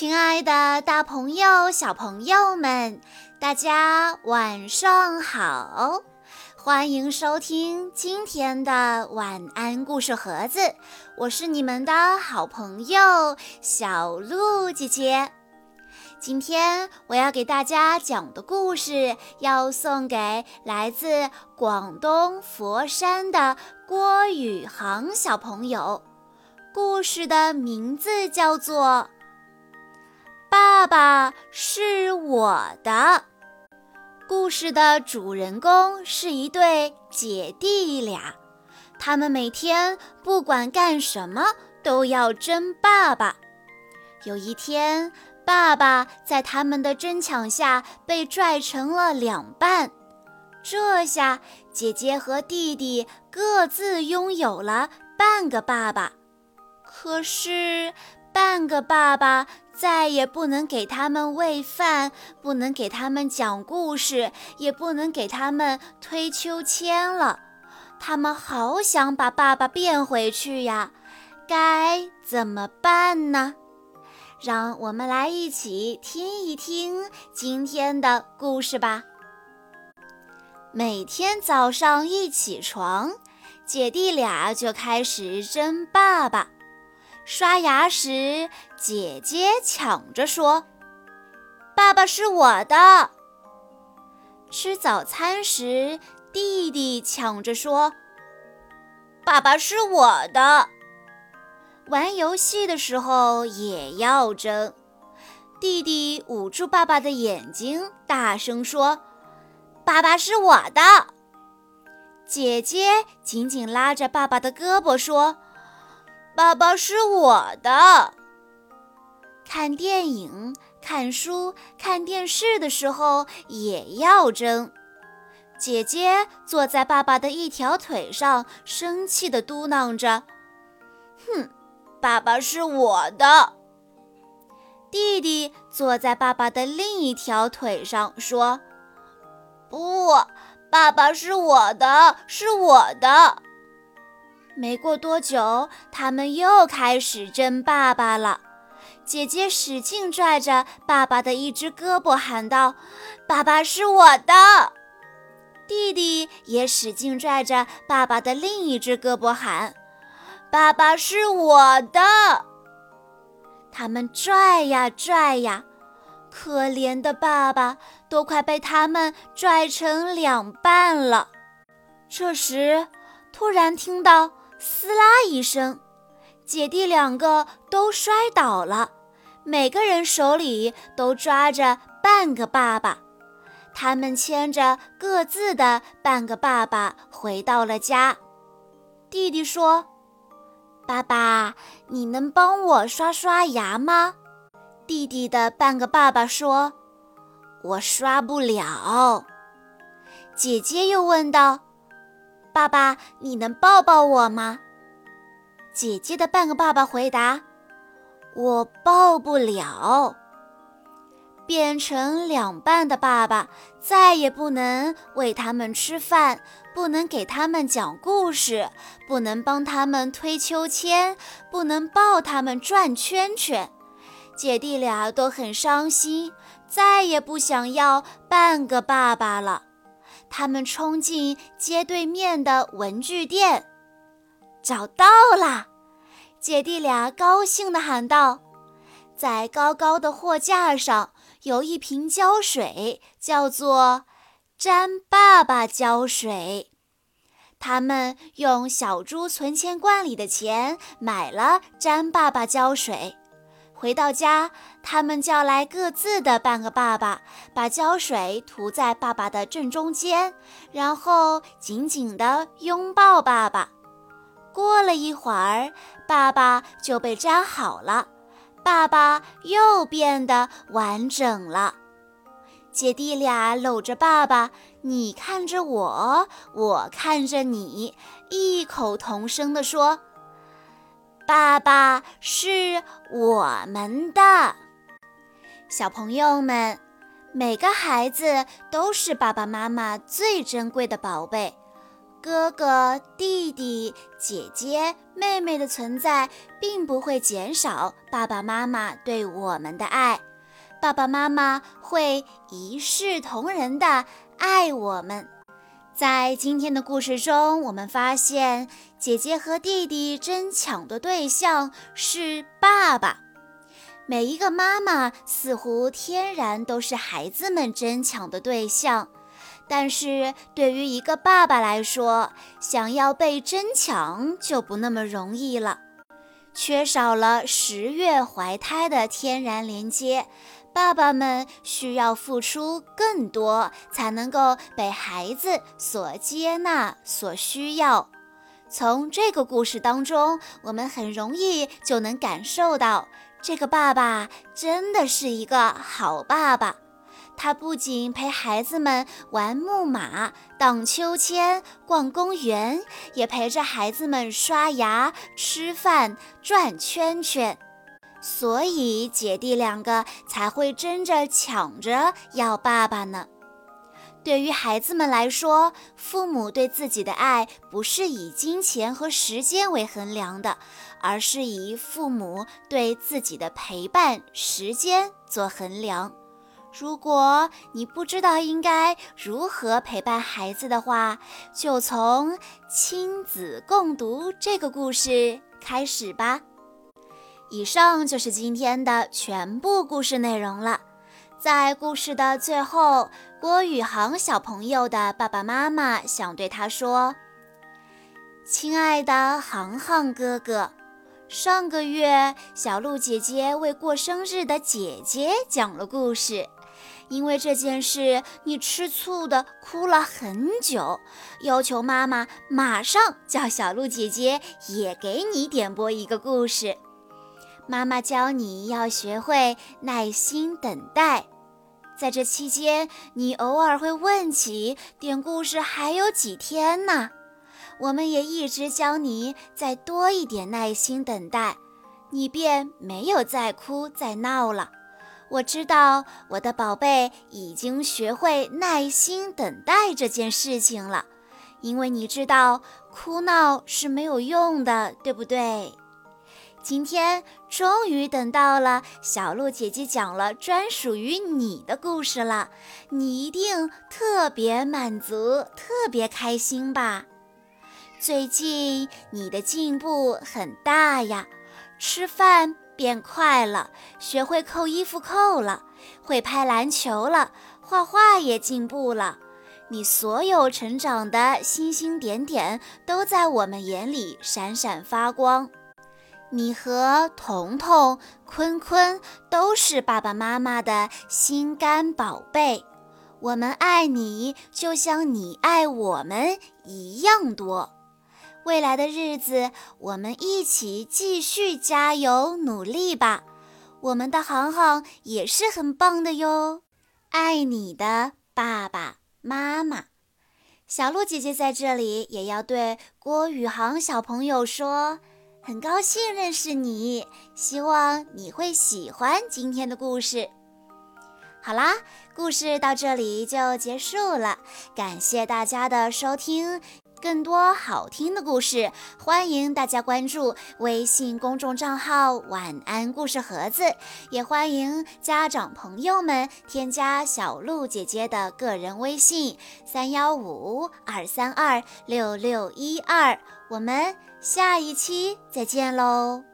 亲爱的，大朋友、小朋友们，大家晚上好！欢迎收听今天的晚安故事盒子，我是你们的好朋友小鹿姐姐。今天我要给大家讲的故事，要送给来自广东佛山的郭宇航小朋友。故事的名字叫做《爸爸是我的》。故事的主人公是一对姐弟俩，他们每天不管干什么都要争爸爸。有一天，爸爸在他们的争抢下被拽成了两半，这下姐姐和弟弟各自拥有了半个爸爸。可是，半个爸爸再也不能给他们喂饭，不能给他们讲故事，也不能给他们推秋千了。他们好想把爸爸变回去呀，该怎么办呢？让我们来一起听一听今天的故事吧。每天早上一起床，姐弟俩就开始争爸爸。刷牙时，姐姐抢着说：“爸爸是我的。”吃早餐时，弟弟抢着说：“爸爸是我的。”玩游戏的时候也要争。弟弟捂住爸爸的眼睛，大声说：“爸爸是我的。”姐姐紧紧拉着爸爸的胳膊说。爸爸是我的。看电影、看书、看电视的时候也要争。姐姐坐在爸爸的一条腿上，生气地嘟囔着：“哼，爸爸是我的。”弟弟坐在爸爸的另一条腿上，说：“不，爸爸是我的，是我的。”没过多久，他们又开始争爸爸了。姐姐使劲拽着爸爸的一只胳膊，喊道：“爸爸是我的！”弟弟也使劲拽着爸爸的另一只胳膊，喊：“爸爸是我的！”他们拽呀拽呀，可怜的爸爸都快被他们拽成两半了。这时，突然听到。撕拉一声，姐弟两个都摔倒了，每个人手里都抓着半个爸爸。他们牵着各自的半个爸爸回到了家。弟弟说：“爸爸，你能帮我刷刷牙吗？”弟弟的半个爸爸说：“我刷不了。”姐姐又问道。爸爸，你能抱抱我吗？姐姐的半个爸爸回答：“我抱不了。”变成两半的爸爸再也不能喂他们吃饭，不能给他们讲故事，不能帮他们推秋千，不能抱他们转圈圈。姐弟俩都很伤心，再也不想要半个爸爸了。他们冲进街对面的文具店，找到了！姐弟俩高兴地喊道：“在高高的货架上有一瓶胶水，叫做‘粘爸爸胶水’。他们用小猪存钱罐里的钱买了粘爸爸胶水。”回到家，他们叫来各自的半个爸爸，把胶水涂在爸爸的正中间，然后紧紧地拥抱爸爸。过了一会儿，爸爸就被粘好了，爸爸又变得完整了。姐弟俩搂着爸爸，你看着我，我看着你，异口同声地说。爸爸是我们的小朋友们，每个孩子都是爸爸妈妈最珍贵的宝贝。哥哥、弟弟、姐姐、妹妹的存在，并不会减少爸爸妈妈对我们的爱。爸爸妈妈会一视同仁的爱我们。在今天的故事中，我们发现姐姐和弟弟争抢的对象是爸爸。每一个妈妈似乎天然都是孩子们争抢的对象。但是对于一个爸爸来说，想要被争抢就不那么容易了。缺少了十月怀胎的天然连接，爸爸们需要付出更多，才能够被孩子所接纳、所需要。从这个故事当中，我们很容易就能感受到，这个爸爸真的是一个好爸爸。他不仅陪孩子们玩木马、荡秋千、逛公园，也陪着孩子们刷牙、吃饭、转圈圈，所以姐弟两个才会争着抢着要爸爸呢。对于孩子们来说，父母对自己的爱不是以金钱和时间为衡量的，而是以父母对自己的陪伴时间做衡量。如果你不知道应该如何陪伴孩子的话，就从亲子共读这个故事开始吧。以上就是今天的全部故事内容了。在故事的最后，郭宇航小朋友的爸爸妈妈想对他说：“亲爱的航航哥哥。”上个月，小鹿姐姐为过生日的姐姐讲了故事。因为这件事，你吃醋的哭了很久，要求妈妈马上叫小鹿姐姐也给你点播一个故事。妈妈教你要学会耐心等待，在这期间，你偶尔会问起点故事还有几天呢？我们也一直教你再多一点耐心等待，你便没有再哭再闹了。我知道我的宝贝已经学会耐心等待这件事情了，因为你知道哭闹是没有用的，对不对？今天终于等到了小鹿姐姐讲了专属于你的故事了，你一定特别满足，特别开心吧？最近你的进步很大呀，吃饭变快了，学会扣衣服扣了，会拍篮球了，画画也进步了。你所有成长的星星点点都在我们眼里闪闪发光。你和彤彤、坤坤都是爸爸妈妈的心肝宝贝，我们爱你，就像你爱我们一样多。未来的日子，我们一起继续加油努力吧！我们的航航也是很棒的哟，爱你的爸爸妈妈。小鹿姐姐在这里也要对郭宇航小朋友说，很高兴认识你，希望你会喜欢今天的故事。好啦，故事到这里就结束了，感谢大家的收听。更多好听的故事，欢迎大家关注微信公众账号“晚安故事盒子”，也欢迎家长朋友们添加小鹿姐姐的个人微信：三幺五二三二六六一二。我们下一期再见喽！